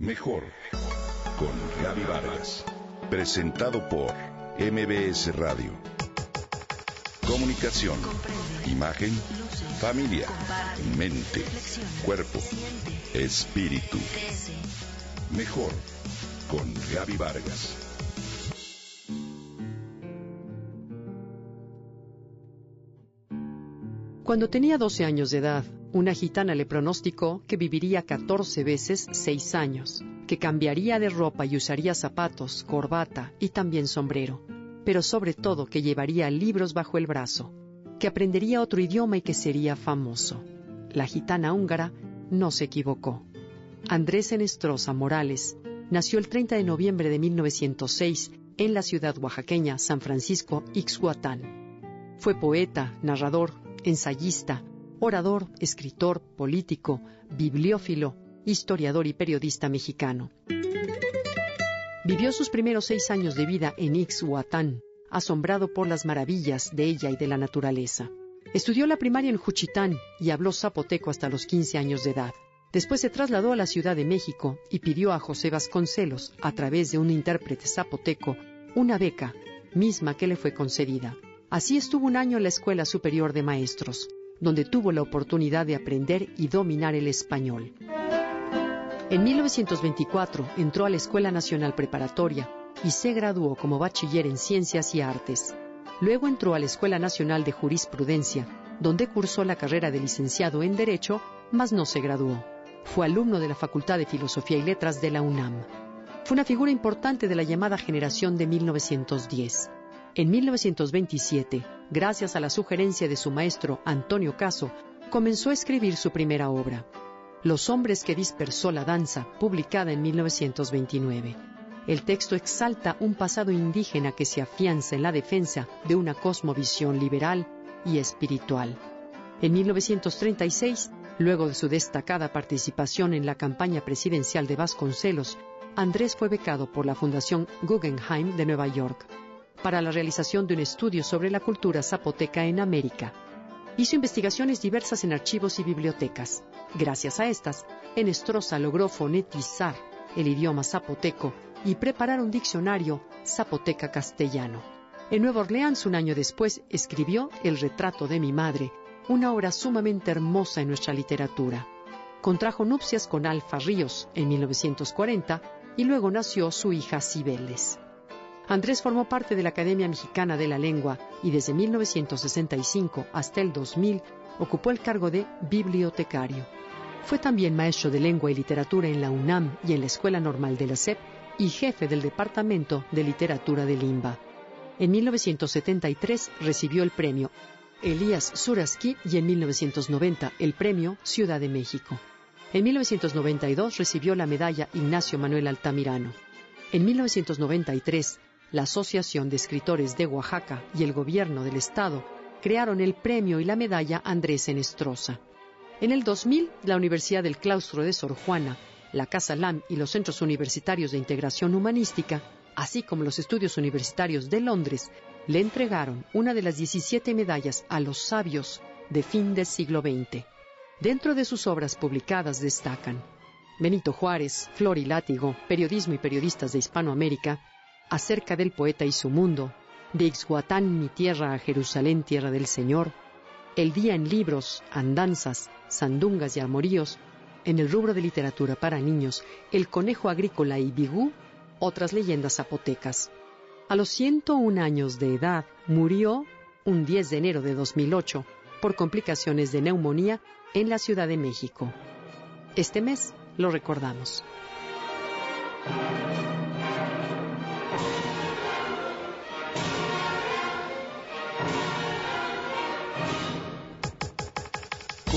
Mejor con Gaby Vargas. Presentado por MBS Radio. Comunicación, imagen, familia, mente, cuerpo, espíritu. Mejor con Gaby Vargas. Cuando tenía 12 años de edad, una gitana le pronosticó que viviría 14 veces 6 años, que cambiaría de ropa y usaría zapatos, corbata y también sombrero, pero sobre todo que llevaría libros bajo el brazo, que aprendería otro idioma y que sería famoso. La gitana húngara no se equivocó. Andrés Enestrosa Morales nació el 30 de noviembre de 1906 en la ciudad oaxaqueña San Francisco Ixhuatán. Fue poeta, narrador, ensayista, orador, escritor, político, bibliófilo, historiador y periodista mexicano. Vivió sus primeros seis años de vida en Ixhuatán, asombrado por las maravillas de ella y de la naturaleza. Estudió la primaria en Juchitán y habló zapoteco hasta los 15 años de edad. Después se trasladó a la Ciudad de México y pidió a José Vasconcelos, a través de un intérprete zapoteco, una beca, misma que le fue concedida. Así estuvo un año en la Escuela Superior de Maestros, donde tuvo la oportunidad de aprender y dominar el español. En 1924 entró a la Escuela Nacional Preparatoria y se graduó como bachiller en Ciencias y Artes. Luego entró a la Escuela Nacional de Jurisprudencia, donde cursó la carrera de licenciado en Derecho, mas no se graduó. Fue alumno de la Facultad de Filosofía y Letras de la UNAM. Fue una figura importante de la llamada generación de 1910. En 1927, gracias a la sugerencia de su maestro Antonio Caso, comenzó a escribir su primera obra, Los hombres que dispersó la danza, publicada en 1929. El texto exalta un pasado indígena que se afianza en la defensa de una cosmovisión liberal y espiritual. En 1936, luego de su destacada participación en la campaña presidencial de Vasconcelos, Andrés fue becado por la Fundación Guggenheim de Nueva York para la realización de un estudio sobre la cultura zapoteca en América. Hizo investigaciones diversas en archivos y bibliotecas. Gracias a estas, Enestrosa logró fonetizar el idioma zapoteco y preparar un diccionario zapoteca-castellano. En Nueva Orleans, un año después, escribió El retrato de mi madre, una obra sumamente hermosa en nuestra literatura. Contrajo nupcias con Alfa Ríos en 1940 y luego nació su hija Cibeles. Andrés formó parte de la Academia Mexicana de la Lengua y desde 1965 hasta el 2000 ocupó el cargo de bibliotecario. Fue también maestro de lengua y literatura en la UNAM y en la Escuela Normal de la SEP y jefe del Departamento de Literatura de Limba. En 1973 recibió el premio Elías Suraski y en 1990 el premio Ciudad de México. En 1992 recibió la medalla Ignacio Manuel Altamirano. En 1993 la Asociación de Escritores de Oaxaca y el Gobierno del Estado crearon el premio y la medalla Andrés Enestrosa. En el 2000, la Universidad del Claustro de Sor Juana, la Casa LAM y los Centros Universitarios de Integración Humanística, así como los Estudios Universitarios de Londres, le entregaron una de las 17 medallas a los sabios de fin del siglo XX. Dentro de sus obras publicadas destacan Benito Juárez, Flor y Látigo, Periodismo y Periodistas de Hispanoamérica, acerca del poeta y su mundo, de Ixhuatán, mi tierra, a Jerusalén, tierra del Señor, El día en libros, andanzas, sandungas y armoríos, en el rubro de literatura para niños, El conejo agrícola y Bigú, otras leyendas zapotecas. A los 101 años de edad murió un 10 de enero de 2008 por complicaciones de neumonía en la Ciudad de México. Este mes lo recordamos.